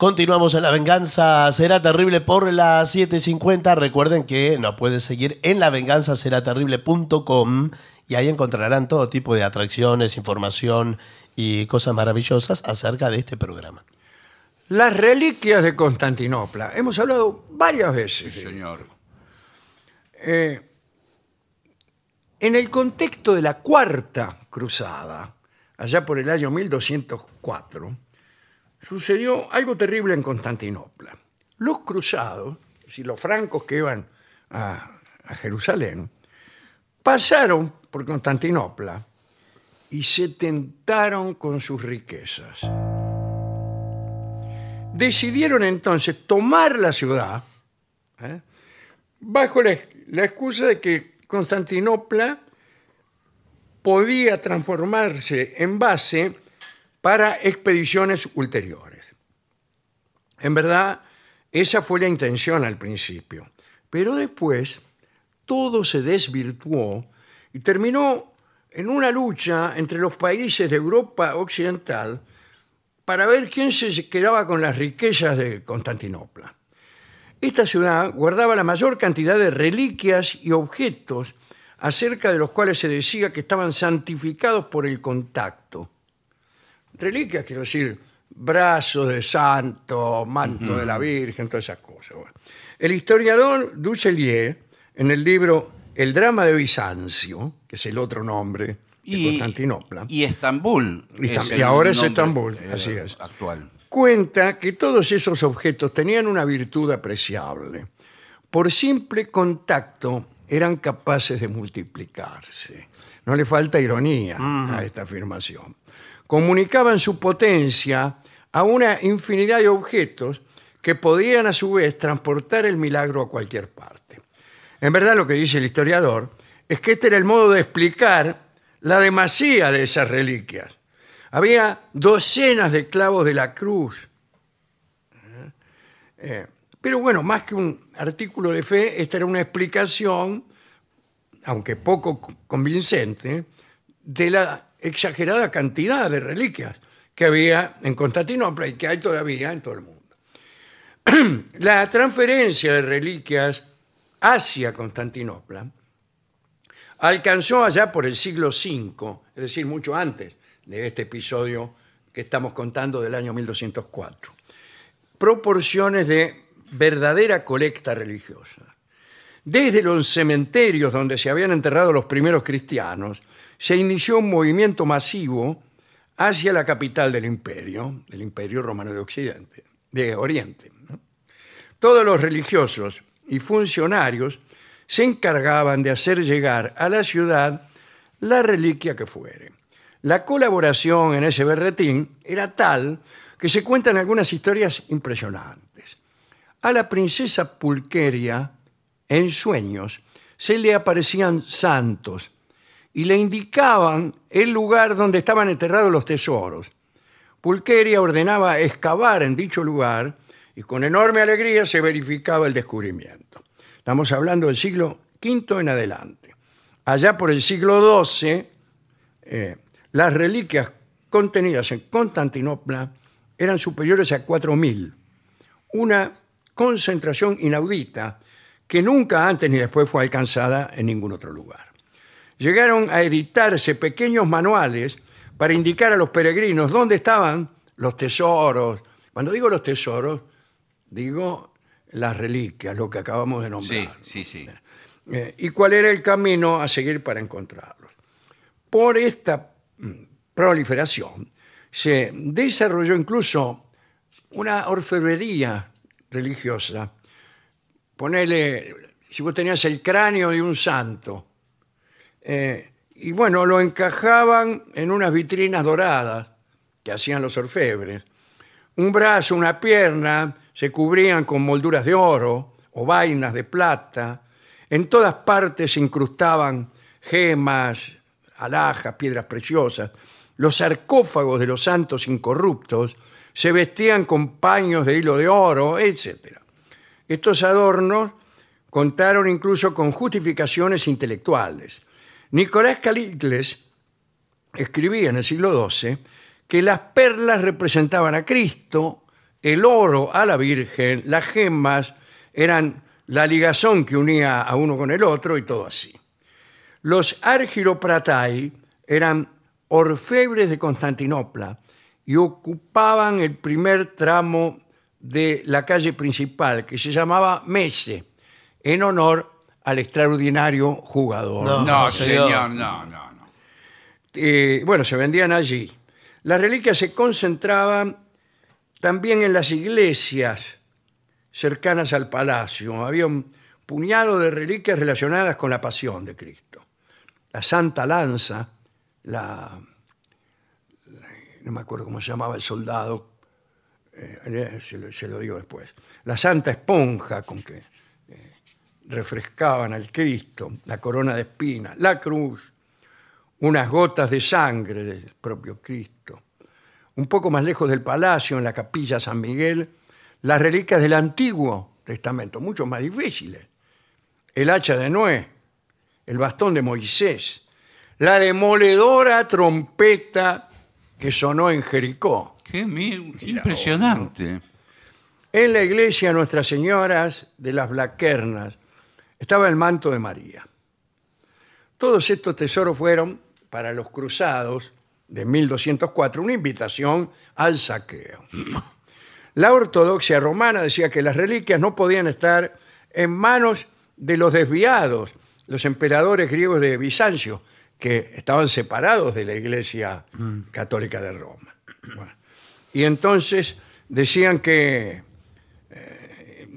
Continuamos en La Venganza Será Terrible por las 7.50. Recuerden que nos pueden seguir en lavenganzaseraterrible.com y ahí encontrarán todo tipo de atracciones, información y cosas maravillosas acerca de este programa. Las reliquias de Constantinopla. Hemos hablado varias veces. Sí, señor. Eh, en el contexto de la Cuarta Cruzada, allá por el año 1204, sucedió algo terrible en Constantinopla. Los cruzados, si los francos que iban a, Jerusalén, pasaron por Constantinopla y se tentaron con sus riquezas. Decidieron entonces tomar la ciudad ¿eh? bajo la excusa de que Constantinopla podía transformarse en base para expediciones ulteriores. En verdad, esa fue la intención al principio, pero después todo se desvirtuó y terminó en una lucha entre los países de Europa Occidental para ver quién se quedaba con las riquezas de Constantinopla. Esta ciudad guardaba la mayor cantidad de reliquias y objetos acerca de los cuales se decía que estaban santificados por el contacto. Reliquias, quiero decir, brazos de santo, manto de la Virgen, todas esas cosas. Bueno. El historiador Duchelier, en el libro El drama de Bizancio, que es el otro nombre de Constantinopla, Y Estambul. Y es tam- y el ahora es nombre, Estambul, eh, así es. Actual. cuenta que todos esos objetos tenían una virtud apreciable. Por simple contacto eran capaces de multiplicarse. No le falta ironía a esta afirmación. Comunicaban su potencia a una infinidad de objetos que podían a su vez transportar el milagro a cualquier parte. En verdad lo que dice el historiador es que este era el modo de explicar la demasía de esas reliquias. Había docenas de clavos de la cruz. Eh, pero bueno, más que un artículo de fe, esta era una explicación, aunque poco co- convincente, de la exagerada cantidad de reliquias que había en Constantinopla y que hay todavía en todo el mundo. la transferencia de reliquias hacia Constantinopla alcanzó allá por el siglo V, es decir, mucho antes de este episodio que estamos contando del año 1204, proporciones de verdadera colecta religiosa. Desde los cementerios donde se habían enterrado los primeros cristianos, se inició un movimiento masivo hacia la capital del imperio, del imperio romano de Occidente, de Oriente. Todos los religiosos y funcionarios se encargaban de hacer llegar a la ciudad la reliquia que fuere. La colaboración en ese berretín era tal que se cuentan algunas historias impresionantes. A la princesa Pulqueria, en sueños, se le aparecían santos y le indicaban el lugar donde estaban enterrados los tesoros. Pulqueria ordenaba excavar en dicho lugar y con enorme alegría se verificaba el descubrimiento. Estamos hablando del siglo V en adelante. Allá por el siglo XII, eh, las reliquias contenidas en Constantinopla eran superiores a 4.000. Una concentración inaudita que nunca antes ni después fue alcanzada en ningún otro lugar. Llegaron a editarse pequeños manuales para indicar a los peregrinos dónde estaban los tesoros. Cuando digo los tesoros, digo las reliquias, lo que acabamos de nombrar. Sí, sí, sí. Eh, y cuál era el camino a seguir para encontrarlos. Por esta mm, proliferación se desarrolló incluso una orfebrería religiosa. Ponele, si vos tenías el cráneo de un santo, eh, y bueno, lo encajaban en unas vitrinas doradas que hacían los orfebres. Un brazo, una pierna se cubrían con molduras de oro o vainas de plata. En todas partes se incrustaban gemas, alhajas, piedras preciosas. Los sarcófagos de los santos incorruptos se vestían con paños de hilo de oro, etc. Estos adornos contaron incluso con justificaciones intelectuales. Nicolás Calicles escribía en el siglo XII que las perlas representaban a Cristo el oro a la Virgen, las gemas eran la ligazón que unía a uno con el otro y todo así. Los argiropratai eran orfebres de Constantinopla y ocupaban el primer tramo de la calle principal, que se llamaba Mese, en honor al extraordinario jugador. No. No, señor. no, no, no. Eh, bueno, se vendían allí. Las reliquias se concentraban también en las iglesias cercanas al palacio. Había un puñado de reliquias relacionadas con la pasión de Cristo. La Santa Lanza, la, la- no me acuerdo cómo se llamaba el soldado, eh, se, lo, se lo digo después. La Santa Esponja con que refrescaban al Cristo, la corona de espinas, la cruz, unas gotas de sangre del propio Cristo. Un poco más lejos del palacio, en la capilla San Miguel, las reliquias del Antiguo Testamento, mucho más difíciles. El hacha de Noé, el bastón de Moisés, la demoledora trompeta que sonó en Jericó. Qué, impresionante. En la iglesia Nuestras Señoras de las Blaquernas estaba el manto de María. Todos estos tesoros fueron, para los cruzados de 1204, una invitación al saqueo. La ortodoxia romana decía que las reliquias no podían estar en manos de los desviados, los emperadores griegos de Bizancio, que estaban separados de la iglesia católica de Roma. Bueno, y entonces decían que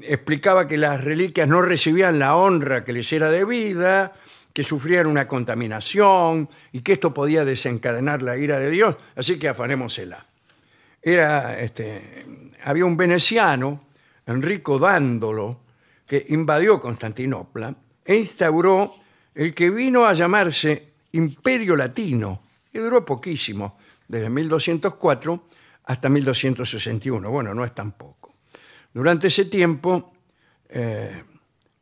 explicaba que las reliquias no recibían la honra que les era debida, que sufrían una contaminación y que esto podía desencadenar la ira de Dios, así que afanémosela. Era, este, había un veneciano, Enrico Dándolo, que invadió Constantinopla e instauró el que vino a llamarse Imperio Latino, que duró poquísimo, desde 1204 hasta 1261. Bueno, no es tan poco. Durante ese tiempo, eh,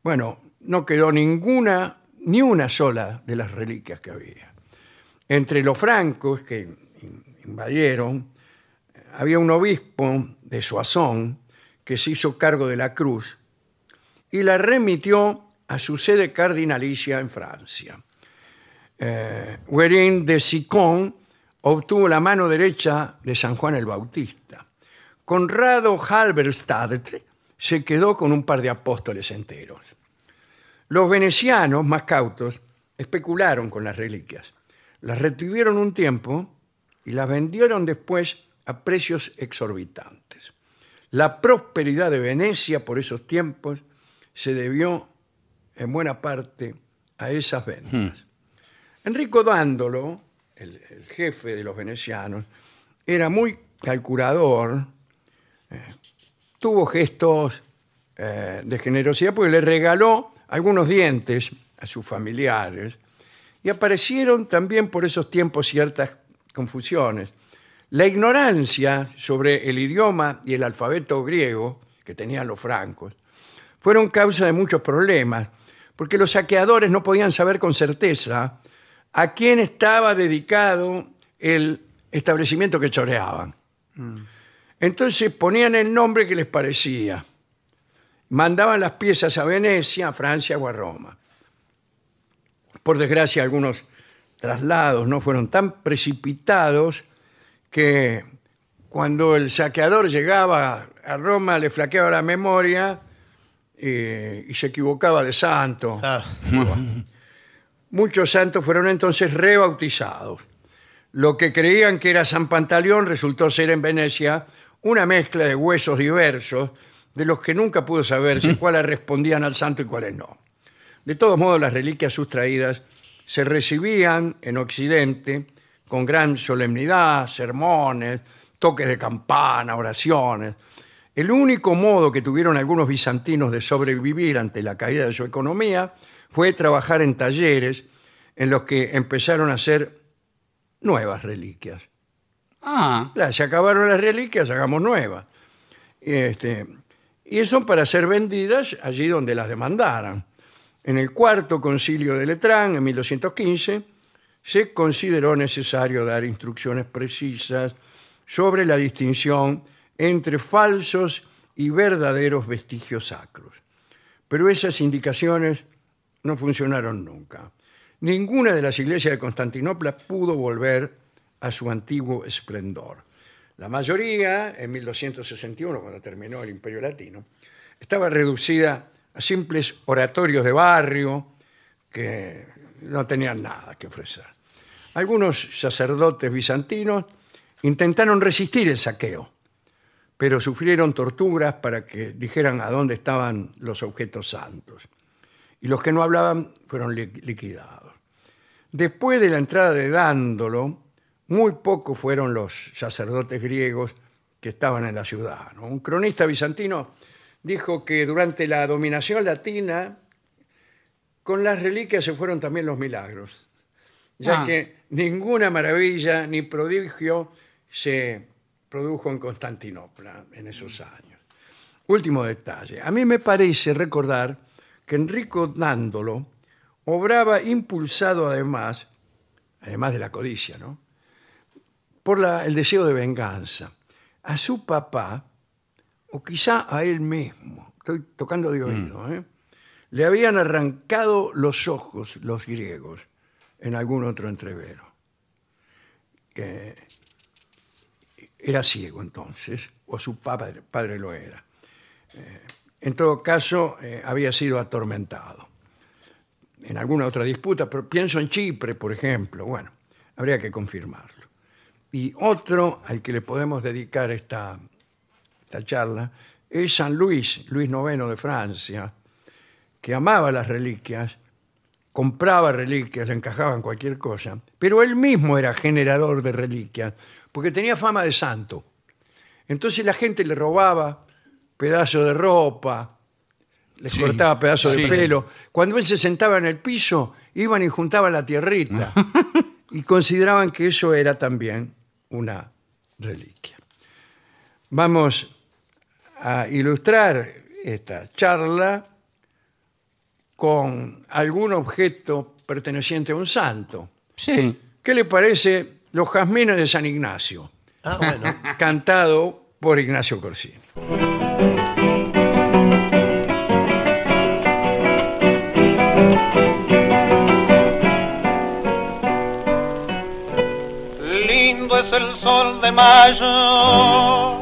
bueno, no quedó ninguna, ni una sola de las reliquias que había. Entre los francos que in- invadieron, había un obispo de Soissons que se hizo cargo de la cruz y la remitió a su sede cardinalicia en Francia. Eh, de Sicón obtuvo la mano derecha de San Juan el Bautista. Conrado Halberstadt se quedó con un par de apóstoles enteros. Los venecianos, más cautos, especularon con las reliquias. Las retuvieron un tiempo y las vendieron después a precios exorbitantes. La prosperidad de Venecia por esos tiempos se debió en buena parte a esas ventas. Enrico Dándolo, el, el jefe de los venecianos, era muy calculador, tuvo gestos eh, de generosidad porque le regaló algunos dientes a sus familiares y aparecieron también por esos tiempos ciertas confusiones. La ignorancia sobre el idioma y el alfabeto griego que tenían los francos fueron causa de muchos problemas, porque los saqueadores no podían saber con certeza a quién estaba dedicado el establecimiento que choreaban. Entonces ponían el nombre que les parecía. Mandaban las piezas a Venecia, a Francia o a Roma. Por desgracia, algunos traslados no fueron tan precipitados que cuando el saqueador llegaba a Roma le flaqueaba la memoria eh, y se equivocaba de santo. Muchos santos fueron entonces rebautizados. Lo que creían que era San Pantaleón resultó ser en Venecia una mezcla de huesos diversos, de los que nunca pudo saberse cuáles respondían al santo y cuáles no. De todos modos, las reliquias sustraídas se recibían en Occidente con gran solemnidad, sermones, toques de campana, oraciones. El único modo que tuvieron algunos bizantinos de sobrevivir ante la caída de su economía fue trabajar en talleres en los que empezaron a hacer nuevas reliquias. Ah, se acabaron las reliquias, hagamos nuevas. Y, Este, y eso para ser vendidas allí donde las demandaran. En el cuarto concilio de Letrán, en 1215, se consideró necesario dar instrucciones precisas sobre la distinción entre falsos y verdaderos vestigios sacros. Pero esas indicaciones no funcionaron nunca. Ninguna de las iglesias de Constantinopla pudo volver a su antiguo esplendor. La mayoría, en 1261, cuando terminó el Imperio Latino, estaba reducida a simples oratorios de barrio que no tenían nada que ofrecer. Algunos sacerdotes bizantinos intentaron resistir el saqueo, pero sufrieron torturas para que dijeran a dónde estaban los objetos santos. Y los que no hablaban fueron li- liquidados. Después de la entrada de Dándolo, muy pocos fueron los sacerdotes griegos que estaban en la ciudad. ¿no? Un cronista bizantino dijo que durante la dominación latina, con las reliquias se fueron también los milagros, ya Ah. que ninguna maravilla ni prodigio se produjo en Constantinopla en esos años. Último detalle. A mí me parece recordar que Enrico Dándolo obraba impulsado además, además de la codicia, ¿no? Por la- el deseo de venganza. A su papá, o quizá a él mismo, estoy tocando de oído, ¿eh? le habían arrancado los ojos los griegos en algún otro entrevero. Eh, era ciego entonces, o su padre, padre lo era. Eh, en todo caso, eh, había sido atormentado. En alguna otra disputa, pero pienso en Chipre, por ejemplo. Bueno, habría que confirmarlo. Y otro al que le podemos dedicar esta, esta charla es San Luis, Luis IX de Francia, que amaba las reliquias, compraba reliquias, le encajaban cualquier cosa, pero él mismo era generador de reliquias, porque tenía fama de santo. Entonces la gente le robaba pedazos de ropa, le Sí, cortaba pedazos de pelo. Cuando él se sentaba en el piso, iban y juntaban la tierrita y consideraban que eso era también una reliquia. Vamos a ilustrar esta charla con algún objeto perteneciente a un santo. Sí. ¿Qué le parece Los Jazmines de San Ignacio, Ah, bueno. cantado por Ignacio Corsini? El sol de mayo,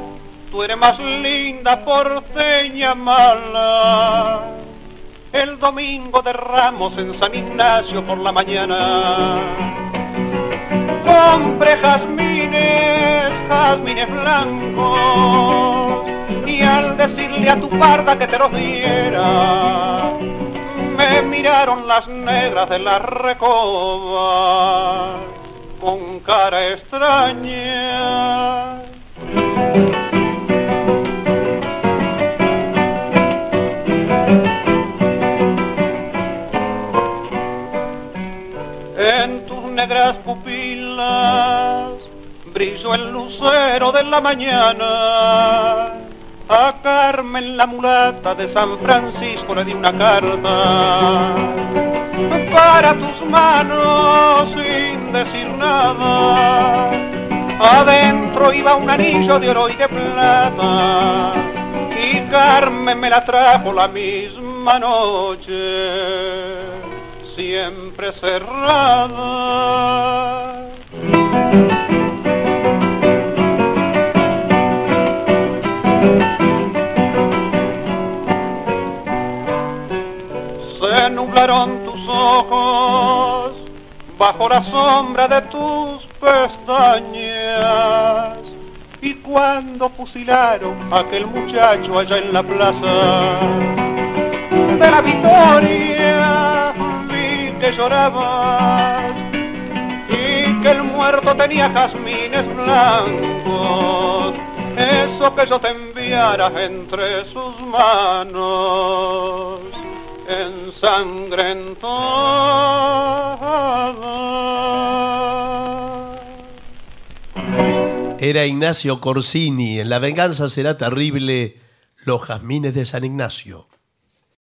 tú eres más linda porteña mala. El domingo de Ramos en San Ignacio por la mañana. Compré jazmines, jazmines blancos, y al decirle a tu parda que te los diera, me miraron las negras de la recoba con cara extraña. En tus negras pupilas brilló el lucero de la mañana. A Carmen la mulata de San Francisco le di una carta para tus manos sin decir Adentro iba un anillo de oro y de plata y Carmen me la trajo la misma noche, siempre cerrada. Bajo la sombra de tus pestañas. Y cuando fusilaron a aquel muchacho allá en la plaza de la victoria, vi que llorabas y que el muerto tenía jazmines blancos. Eso que yo te enviara entre sus manos ensangrentada. Era Ignacio Corsini. En La venganza será terrible. Los jazmines de San Ignacio.